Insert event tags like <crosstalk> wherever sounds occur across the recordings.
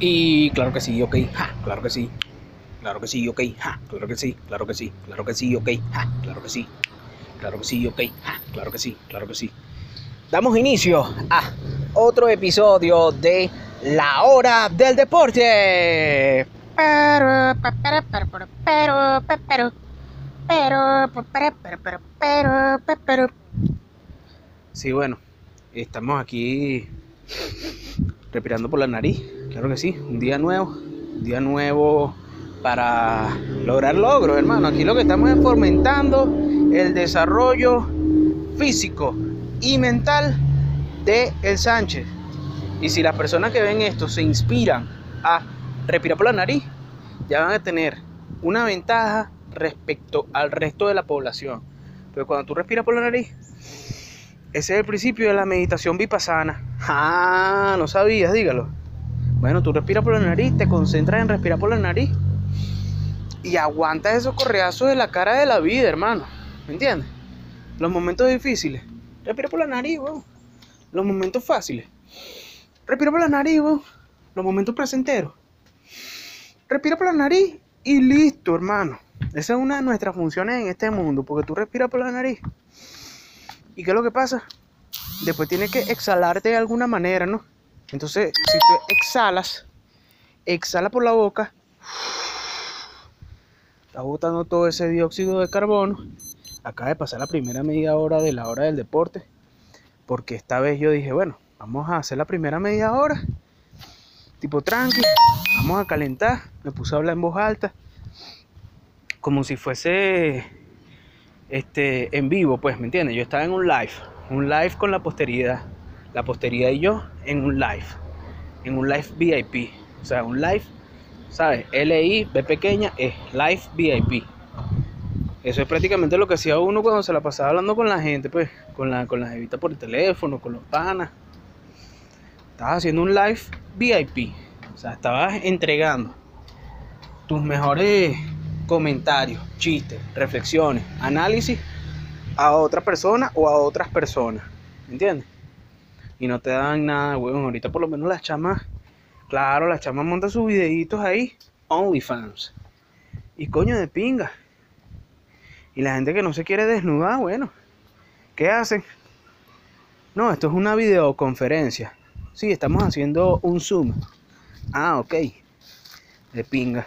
Y claro que sí, ok, ja, claro que sí. Claro que sí, ok, ja, claro que sí, claro que sí, claro que sí, ok, ja, claro que sí. Claro que sí, ok, ja, claro que sí, claro que sí. Damos inicio a otro episodio de La Hora del Deporte. Pero, pero, pero, pero, pero, pero, pero, pero, pero, pero, pero, pero. Sí, bueno, estamos aquí respirando por la nariz, claro que sí, un día nuevo, un día nuevo para lograr logros, hermano. Aquí lo que estamos es fomentando el desarrollo físico y mental de el Sánchez. Y si las personas que ven esto se inspiran a respirar por la nariz, ya van a tener una ventaja respecto al resto de la población. Pero cuando tú respiras por la nariz, ese es el principio de la meditación vipassana. Ah, no sabías, dígalo. Bueno, tú respiras por la nariz, te concentras en respirar por la nariz y aguantas esos correazos de la cara de la vida, hermano. ¿Me entiendes? Los momentos difíciles, respira por la nariz. Los momentos fáciles, respira por la nariz. Los momentos placenteros, respira por la nariz y listo, hermano. Esa es una de nuestras funciones en este mundo, porque tú respiras por la nariz. ¿Y qué es lo que pasa? Después tienes que exhalarte de alguna manera, ¿no? Entonces, si tú exhalas, exhala por la boca, estás botando todo ese dióxido de carbono. Acaba de pasar la primera media hora de la hora del deporte, porque esta vez yo dije, bueno, vamos a hacer la primera media hora, tipo tranqui, vamos a calentar. Me puse a hablar en voz alta, como si fuese este, en vivo, pues, ¿me entiendes? Yo estaba en un live, un live con la posteridad, la posteridad y yo en un live, en un live VIP, o sea, un live, ¿sabes? L-I, B pequeña, es live VIP. Eso es prácticamente lo que hacía uno cuando se la pasaba hablando con la gente, pues, con la, con la jevita por el teléfono, con los panas. Estabas haciendo un live VIP, o sea, estabas entregando tus mejores comentarios, chistes, reflexiones, análisis a otra persona o a otras personas. ¿Entiendes? Y no te dan nada, weón. Ahorita por lo menos las chamas, claro, las chamas montan sus videitos ahí, OnlyFans. Y coño de pinga. Y la gente que no se quiere desnudar, bueno, ¿qué hacen? No, esto es una videoconferencia. Sí, estamos haciendo un Zoom. Ah, ok. De pinga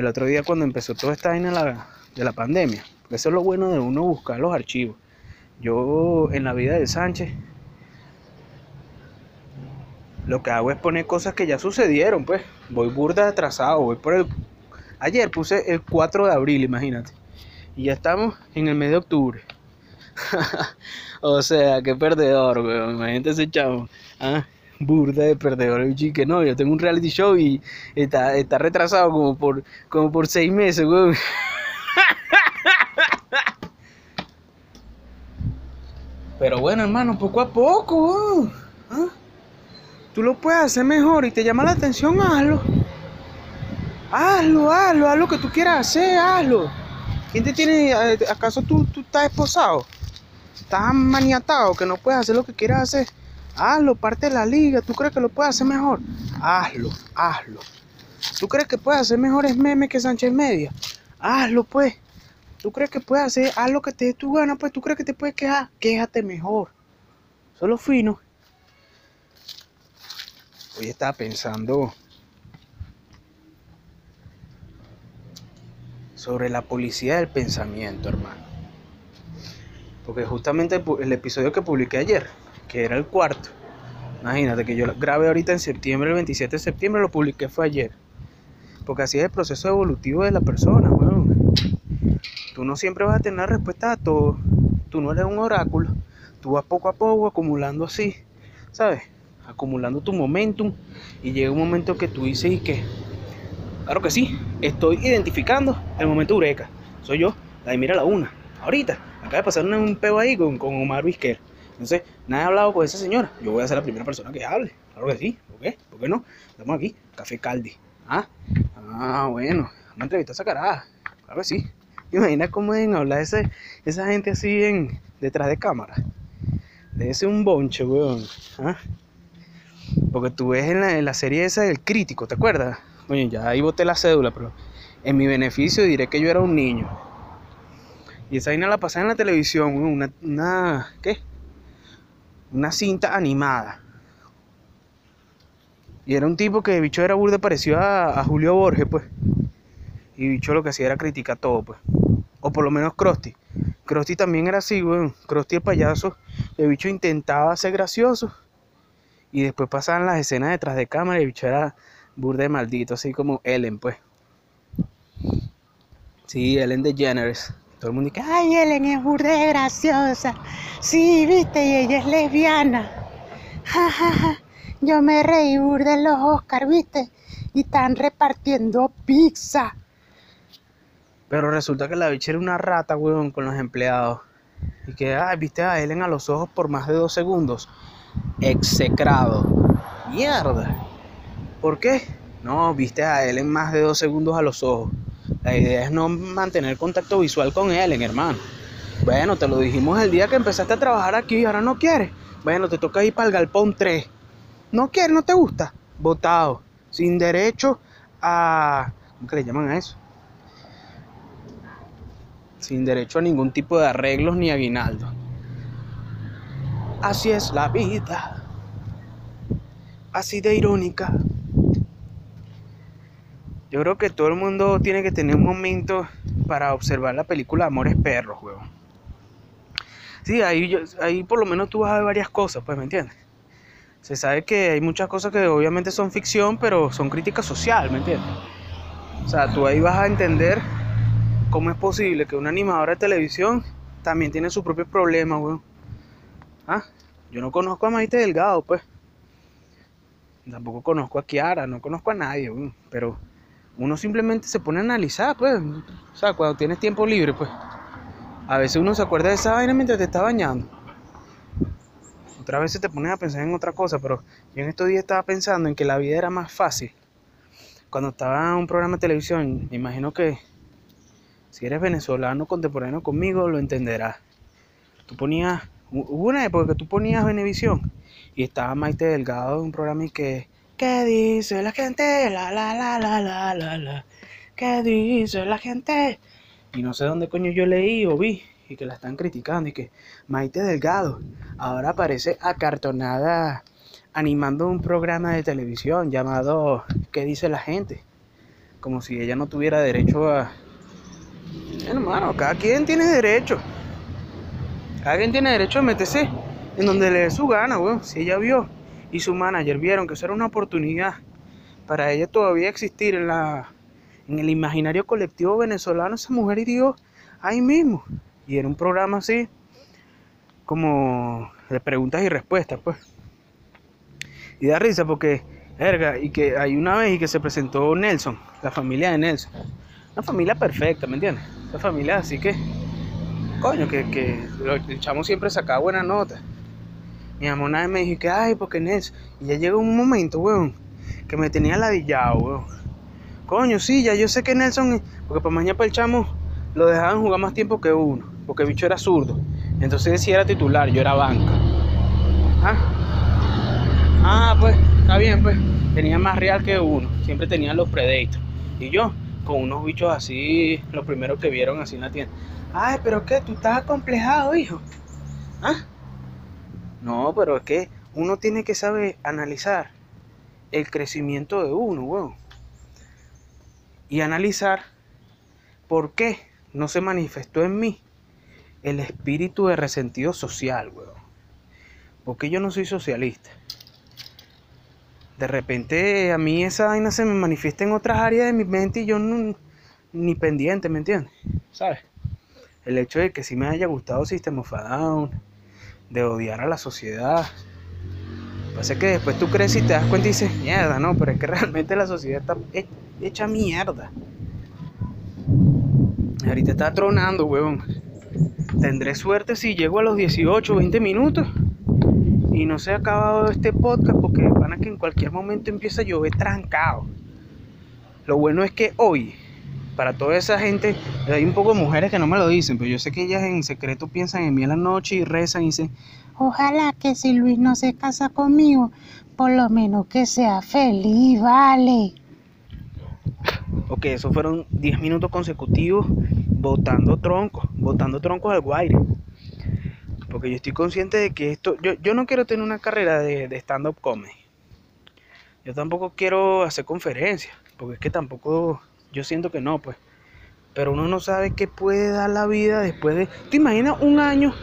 el otro día cuando empezó toda esta vaina la, de la pandemia. Eso es lo bueno de uno buscar los archivos. Yo en la vida de Sánchez lo que hago es poner cosas que ya sucedieron, pues. Voy burda atrasado, voy por el... Ayer puse el 4 de abril, imagínate. Y ya estamos en el mes de octubre. <laughs> o sea, qué perdedor, weón. Imagínate ese chavo. ¿Ah? burda de perdedor el que no, yo tengo un reality show y está, está retrasado como por, como por seis meses, weón. <laughs> Pero bueno, hermano, poco a poco, weón. ¿Ah? Tú lo puedes hacer mejor y te llama la atención, hazlo. Hazlo, hazlo, haz lo que tú quieras hacer, hazlo. ¿Quién te tiene, acaso tú, tú estás esposado? ¿Estás maniatado que no puedes hacer lo que quieras hacer? Hazlo, parte de la liga. ¿Tú crees que lo puedes hacer mejor? Hazlo, hazlo. ¿Tú crees que puedes hacer mejores memes que Sánchez Media? Hazlo, pues. ¿Tú crees que puedes hacer haz lo que te dé tu gana? Pues tú crees que te puedes quejar. Quéjate mejor. Solo fino. Hoy estaba pensando sobre la policía del pensamiento, hermano. Porque justamente el episodio que publiqué ayer que era el cuarto. Imagínate que yo grabé ahorita en septiembre, el 27 de septiembre, lo publiqué fue ayer. Porque así es el proceso evolutivo de la persona, weón. Tú no siempre vas a tener respuesta a todo. Tú no eres un oráculo. Tú vas poco a poco acumulando así, ¿sabes? Acumulando tu momentum. Y llega un momento que tú dices y que, claro que sí, estoy identificando el momento eureka. Soy yo, la de mira la una. Ahorita, acaba de pasar un peo ahí con, con Omar Vizquer. Entonces, nadie ha hablado con esa señora. Yo voy a ser la primera persona que hable. Claro que sí. ¿Por qué? ¿Por qué no? Estamos aquí. Café Caldi. Ah, ah bueno. Una entrevista sacará. Claro que sí. Imagina cómo deben hablar ese, esa gente así en, detrás de cámara. Debe ser un bonche, weón. ¿Ah? Porque tú ves en la, la serie esa del crítico, ¿te acuerdas? Coño, ya ahí boté la cédula, pero en mi beneficio diré que yo era un niño. Y esa vaina la pasaba en la televisión, una, una ¿qué? Una cinta animada. Y era un tipo que bicho era burde parecido a, a Julio Borges, pues. Y bicho lo que hacía era criticar todo, pues. O por lo menos Krusty. Krusty también era así, weón. Krusty el payaso. El bicho intentaba ser gracioso. Y después pasaban las escenas detrás de cámara y el bicho era burde maldito, así como Ellen, pues. Sí, Ellen DeGeneres. Todo el mundo dice, Ay, Ellen es burde graciosa. Sí, viste, y ella es lesbiana. Ja, ja, ja. Yo me reí burde en los Oscar, viste. Y están repartiendo pizza. Pero resulta que la bicha era una rata, weón, con los empleados. Y que, ay, viste a Ellen a los ojos por más de dos segundos. Execrado. Mierda. ¿Por qué? No, viste a Ellen más de dos segundos a los ojos. La idea es no mantener contacto visual con Ellen, hermano. Bueno, te lo dijimos el día que empezaste a trabajar aquí, ahora no quieres. Bueno, te toca ir para el galpón 3. ¿No quieres? ¿No te gusta? Votado. Sin derecho a... ¿Cómo que le llaman a eso? Sin derecho a ningún tipo de arreglos ni aguinaldo. Así es la vida. Así de irónica. Yo creo que todo el mundo tiene que tener un momento para observar la película Amores Perros, weón. Sí, ahí, ahí por lo menos tú vas a ver varias cosas, pues, ¿me entiendes? Se sabe que hay muchas cosas que obviamente son ficción, pero son crítica social, ¿me entiendes? O sea, tú ahí vas a entender cómo es posible que una animadora de televisión también tiene sus propios problemas, weón. Ah, yo no conozco a Maite Delgado, pues. Tampoco conozco a Kiara, no conozco a nadie. Pero uno simplemente se pone a analizar, pues. O sea, cuando tienes tiempo libre, pues. A veces uno se acuerda de esa vaina mientras te está bañando. Otras veces te pones a pensar en otra cosa, pero yo en estos días estaba pensando en que la vida era más fácil. Cuando estaba en un programa de televisión, me imagino que si eres venezolano contemporáneo conmigo, lo entenderás. Tú ponías, hubo una época que tú ponías Venevisión y estaba Maite Delgado en un programa y que, ¿qué dice la gente? La, la, la, la, la, la, la. ¿Qué dice la gente? Y no sé dónde coño yo leí o vi y que la están criticando y que Maite Delgado ahora aparece acartonada animando un programa de televisión llamado ¿Qué dice la gente? Como si ella no tuviera derecho a... Hermano, cada quien tiene derecho. Cada quien tiene derecho a meterse en donde le dé su gana, weón. Si ella vio y su manager vieron que eso era una oportunidad para ella todavía existir en la en el imaginario colectivo venezolano, esa mujer hirió ahí mismo. Y era un programa así, como de preguntas y respuestas, pues. Y da risa porque, verga, y que hay una vez y que se presentó Nelson, la familia de Nelson. Una familia perfecta, ¿me entiendes? Esa familia así que, coño, que, que el chamo siempre sacaba buenas notas. Mi vez me dijo que, ay, porque Nelson. Y ya llegó un momento, weón, que me tenía ladillado, weón. Coño, sí, ya yo sé que Nelson, porque para mañana para el chamo lo dejaban jugar más tiempo que uno, porque el bicho era zurdo. Entonces él sí era titular, yo era banca. Ah, ah pues, está bien, pues. Tenía más real que uno, siempre tenían los Predators. Y yo, con unos bichos así, los primeros que vieron así en la tienda. Ay, pero qué, tú estás acomplejado, hijo. ¿Ah? No, pero es que uno tiene que saber analizar el crecimiento de uno, weón. Y analizar por qué no se manifestó en mí el espíritu de resentido social, weón. Porque yo no soy socialista. De repente a mí esa vaina se me manifiesta en otras áreas de mi mente y yo no, ni pendiente, ¿me entiendes? ¿Sabes? El hecho de que sí me haya gustado System of a Down, de odiar a la sociedad. Pasa que después tú creces y te das cuenta y dices, mierda, no, pero es que <laughs> realmente la sociedad está he- hecha mierda. Ahorita está tronando, huevón. Tendré suerte si llego a los 18 o 20 minutos y no se ha acabado este podcast porque van a que en cualquier momento empieza a llover trancado. Lo bueno es que hoy, para toda esa gente, hay un poco de mujeres que no me lo dicen, pero yo sé que ellas en secreto piensan en mí en la noche y rezan y dicen, Ojalá que si Luis no se casa conmigo, por lo menos que sea feliz, vale. Ok, eso fueron 10 minutos consecutivos botando troncos, botando troncos al guaire. Porque yo estoy consciente de que esto, yo, yo no quiero tener una carrera de, de stand-up comedy. Yo tampoco quiero hacer conferencias, porque es que tampoco, yo siento que no, pues. Pero uno no sabe qué puede dar la vida después de... ¿Te imaginas un año,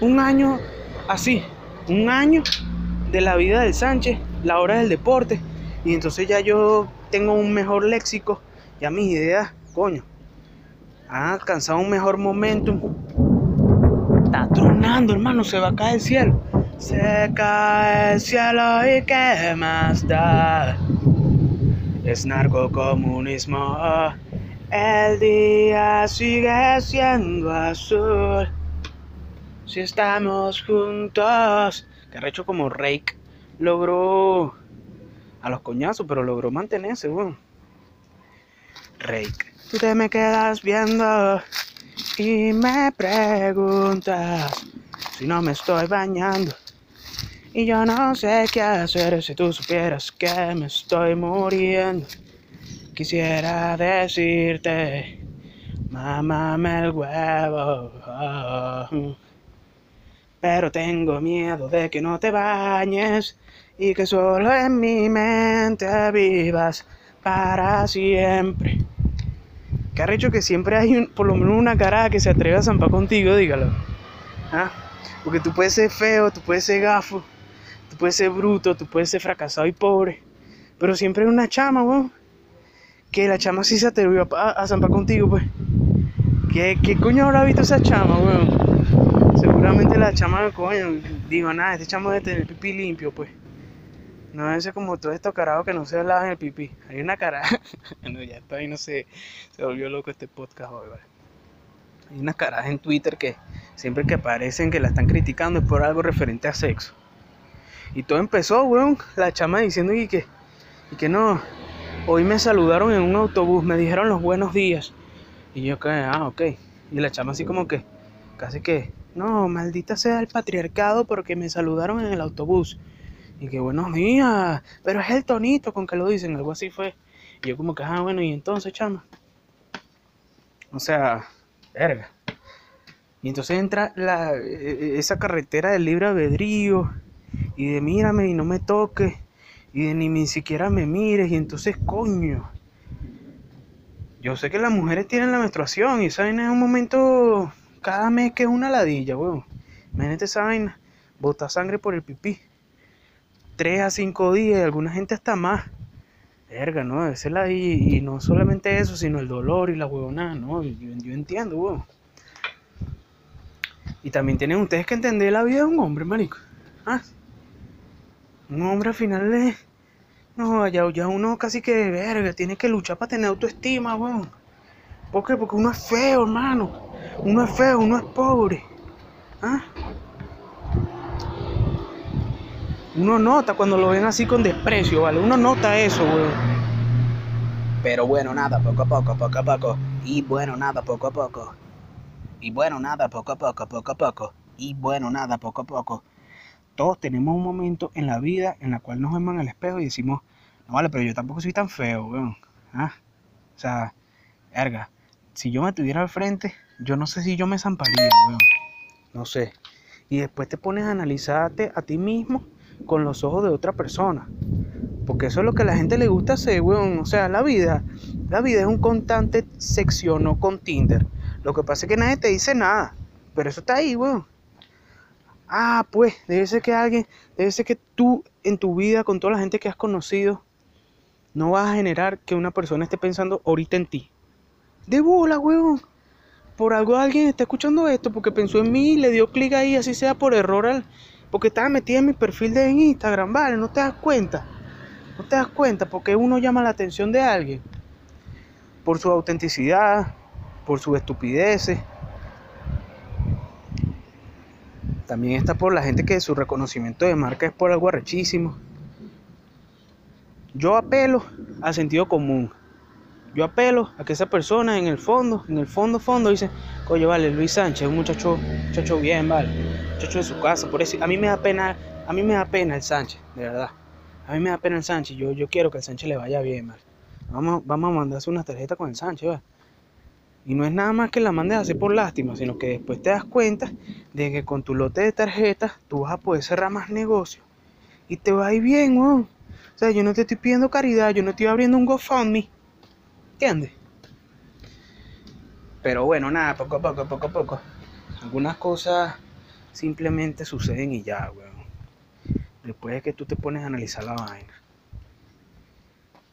un año así, un año de la vida del Sánchez, la hora del deporte, y entonces ya yo tengo un mejor léxico, ya mis ideas, coño, han alcanzado un mejor momentum. Está tronando, hermano, se va a caer el cielo. Se cae el cielo y qué más da. Es narcocomunismo. El día sigue siendo azul. Si estamos juntos. Que recho como Rake logró a los coñazos, pero logró mantenerse, weón. Rake. Tú te me quedas viendo y me preguntas si no me estoy bañando. Y yo no sé qué hacer si tú supieras que me estoy muriendo. Quisiera decirte, mámame el huevo. Pero tengo miedo de que no te bañes y que solo en mi mente vivas para siempre. Hecho que siempre hay por lo menos una cara que se atreve a zampar contigo, dígalo. ¿Ah? Porque tú puedes ser feo, tú puedes ser gafo, tú puedes ser bruto, tú puedes ser fracasado y pobre. Pero siempre hay una chama, weón. Que la chama sí se atrevió a, a zampar contigo, pues. ¿Qué, ¿Qué coño habrá visto esa chama, weón? Seguramente la chama, coño, digo, nada, este chamo debe tener pipí limpio, pues. No ese como todos estos carajos que no se lavan el pipí. Hay una cara. <laughs> bueno, ya está ahí, no sé. Se volvió loco este podcast hoy, ¿vale? Hay unas caras en Twitter que siempre que aparecen que la están criticando es por algo referente a sexo. Y todo empezó, weón, la chama diciendo y que, y que no. Hoy me saludaron en un autobús, me dijeron los buenos días. Y yo que, ah, ok. Y la chama así como que, casi que, no, maldita sea el patriarcado porque me saludaron en el autobús. Y que buenos días, pero es el tonito con que lo dicen, algo así fue. Y yo como que, ah, bueno, y entonces, chama. O sea, verga. Y entonces entra la, e- e- esa carretera del libre albedrío y de mírame y no me toques y de ni, ni siquiera me mires y entonces coño. Yo sé que las mujeres tienen la menstruación y esa vaina es un momento cada mes que es una ladilla, weón. Imagínate esa vaina, bota sangre por el pipí. Tres a cinco días y alguna gente hasta más. Verga, ¿no? Esa es la y, y no solamente eso, sino el dolor y la huevonada, ¿no? Yo, entiendo, weón. Y también tienen ustedes que entender la vida de un hombre, marico. ¿Ah? Un hombre al final es... No, ya, ya uno casi que, verga, tiene que luchar para tener autoestima, weón. ¿Por qué? Porque uno es feo, hermano. Uno es feo, uno es pobre. ¿Ah? Uno nota cuando lo ven así con desprecio, ¿vale? Uno nota eso, weón. Pero bueno, nada, poco a poco, poco a poco. Y bueno, nada, poco a poco. Y bueno, nada, poco a poco, poco a poco. Y bueno, nada, poco a poco. Todos tenemos un momento en la vida en la cual nos vemos en el espejo y decimos, no vale, pero yo tampoco soy tan feo, weón. ¿Ah? O sea, verga, si yo me tuviera al frente, yo no sé si yo me zamparía, weón. No sé. Y después te pones a analizarte a ti mismo con los ojos de otra persona. Porque eso es lo que a la gente le gusta hacer, weón. O sea, la vida, la vida es un constante seccionó con Tinder. Lo que pasa es que nadie te dice nada. Pero eso está ahí, weón. Ah, pues, debe ser que alguien, debe ser que tú en tu vida, con toda la gente que has conocido, no vas a generar que una persona esté pensando ahorita en ti. De bola, weón. Por algo alguien está escuchando esto porque pensó en mí y le dio clic ahí, así sea por error, al, porque estaba metida en mi perfil de Instagram, ¿vale? No te das cuenta. No te das cuenta porque uno llama la atención de alguien por su autenticidad, por sus estupideces. También está por la gente que su reconocimiento de marca es por algo arrechísimo. Yo apelo al sentido común. Yo apelo a que esa persona en el fondo, en el fondo, fondo, dice, coño, vale, Luis Sánchez, un muchacho, muchacho bien, vale. muchacho de su casa. Por eso a mí me da pena, a mí me da pena el Sánchez, de verdad. A mí me da pena el Sánchez. Yo, yo quiero que el Sánchez le vaya bien, mal. Vamos, vamos a mandarse una tarjeta con el Sánchez, ¿va? Y no es nada más que la mandes a hacer por lástima, sino que después te das cuenta de que con tu lote de tarjetas tú vas a poder cerrar más negocios. Y te va a ir bien, weón. O sea, yo no te estoy pidiendo caridad, yo no estoy abriendo un GoFundMe. ¿Entiendes? Pero bueno, nada, poco a poco, poco a poco. Algunas cosas simplemente suceden y ya, weón. Después es que tú te pones a analizar la vaina.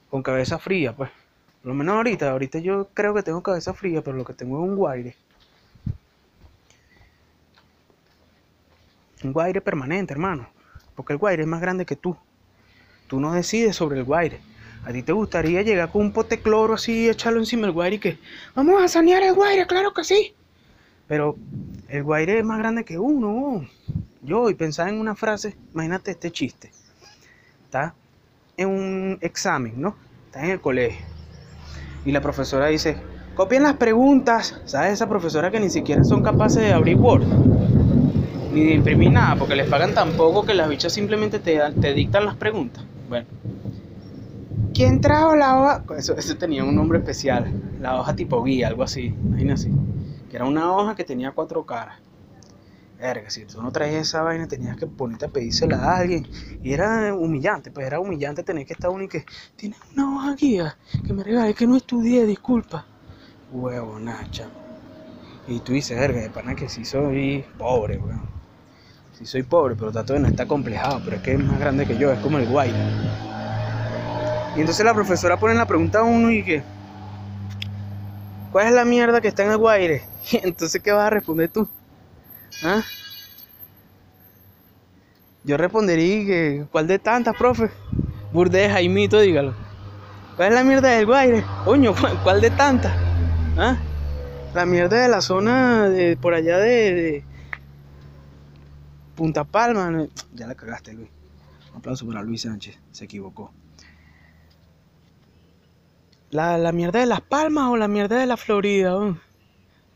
Con cabeza fría, pues. Por lo menos ahorita, ahorita yo creo que tengo cabeza fría, pero lo que tengo es un guaire. Un guaire permanente, hermano. Porque el guaire es más grande que tú. Tú no decides sobre el guaire. A ti te gustaría llegar con un pote cloro así, echarlo encima del guaire y que vamos a sanear el guaire, claro que sí. Pero el guaire es más grande que uno. Yo y pensaba en una frase, imagínate este chiste. Está en un examen, ¿no? Está en el colegio y la profesora dice, copien las preguntas. ¿Sabes? Esa profesora que ni siquiera son capaces de abrir Word. Ni de imprimir nada, porque les pagan tan poco que las bichas simplemente te, te dictan las preguntas. Bueno. ¿Quién trajo la hoja? Eso, eso tenía un nombre especial. La hoja tipo guía, algo así. Imagínate. Que era una hoja que tenía cuatro caras. Verga, si tú no traías esa vaina, tenías que ponerte a pedírsela a alguien. Y era humillante, pues era humillante tener que estar uno y que tienes una hoja guía que me regales, que no estudié, disculpa. Huevo, nacha. Y tú dices, verga, de pana que sí soy pobre, weón. Sí soy pobre, pero trato de no estar complejado, pero es que es más grande que yo, es como el guay. Y entonces la profesora pone la pregunta a uno y que, ¿cuál es la mierda que está en el guaire? <laughs> Y entonces, ¿qué vas a responder tú? ¿Ah? Yo respondería que, ¿cuál de tantas, profe? Burde Jaimito, dígalo. ¿Cuál es la mierda del Guaire? Coño, <laughs> ¿cuál de tantas? ¿Ah? La mierda de la zona de por allá de, Punta Palma. Ya la cagaste, Luis. Un aplauso para Luis Sánchez, se equivocó. ¿La, la mierda de Las Palmas o la mierda de la Florida?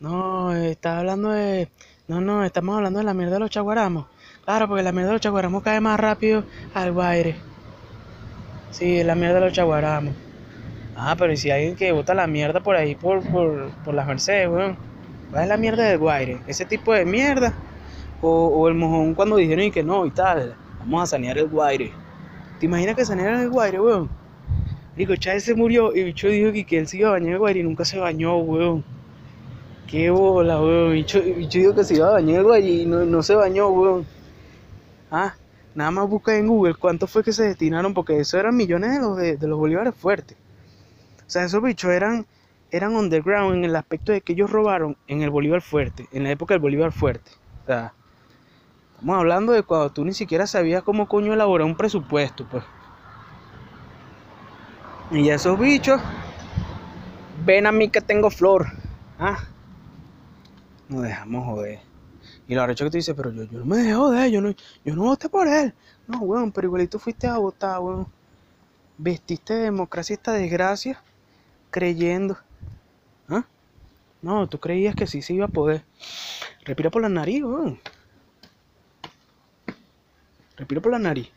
No, está hablando de no, no, estamos hablando de la mierda de los chaguaramos. Claro, porque la mierda de los chaguaramos cae más rápido al guaire. Sí, la mierda de los chaguaramos. Ah, pero ¿y si hay alguien que bota la mierda por ahí, por, por, las Mercedes, weón? ¿Cuál es la mierda del guaire? ¿Ese tipo de mierda? O, o el mojón cuando dijeron y que no y tal. Vamos a sanear el guaire. ¿Te imaginas que sanearan el guaire, weón? Digo, Chávez se murió y bicho dijo que, que él se iba a bañar el guaire y nunca se bañó, weón. Qué bola, weón. Yo, digo que se iba a bañar, güey, y no, no se bañó, weón. Ah, nada más busca en Google cuánto fue que se destinaron, porque eso eran millones de los, de, los bolívares fuertes. O sea, esos bichos eran, eran underground en el aspecto de que ellos robaron en el Bolívar fuerte, en la época del Bolívar fuerte. O sea, estamos hablando de cuando tú ni siquiera sabías cómo coño elaborar un presupuesto, pues. Y esos bichos, ven a mí que tengo flor. Ah, nos dejamos joder. Y lo arrecho que te dice, pero yo, yo no me dejé joder, yo no, yo no voté por él. No, weón, pero igualito fuiste a votar, weón. Vestiste democracia esta desgracia creyendo. ¿Ah? No, tú creías que sí se iba a poder. Respira por la nariz, weón. Respira por la nariz.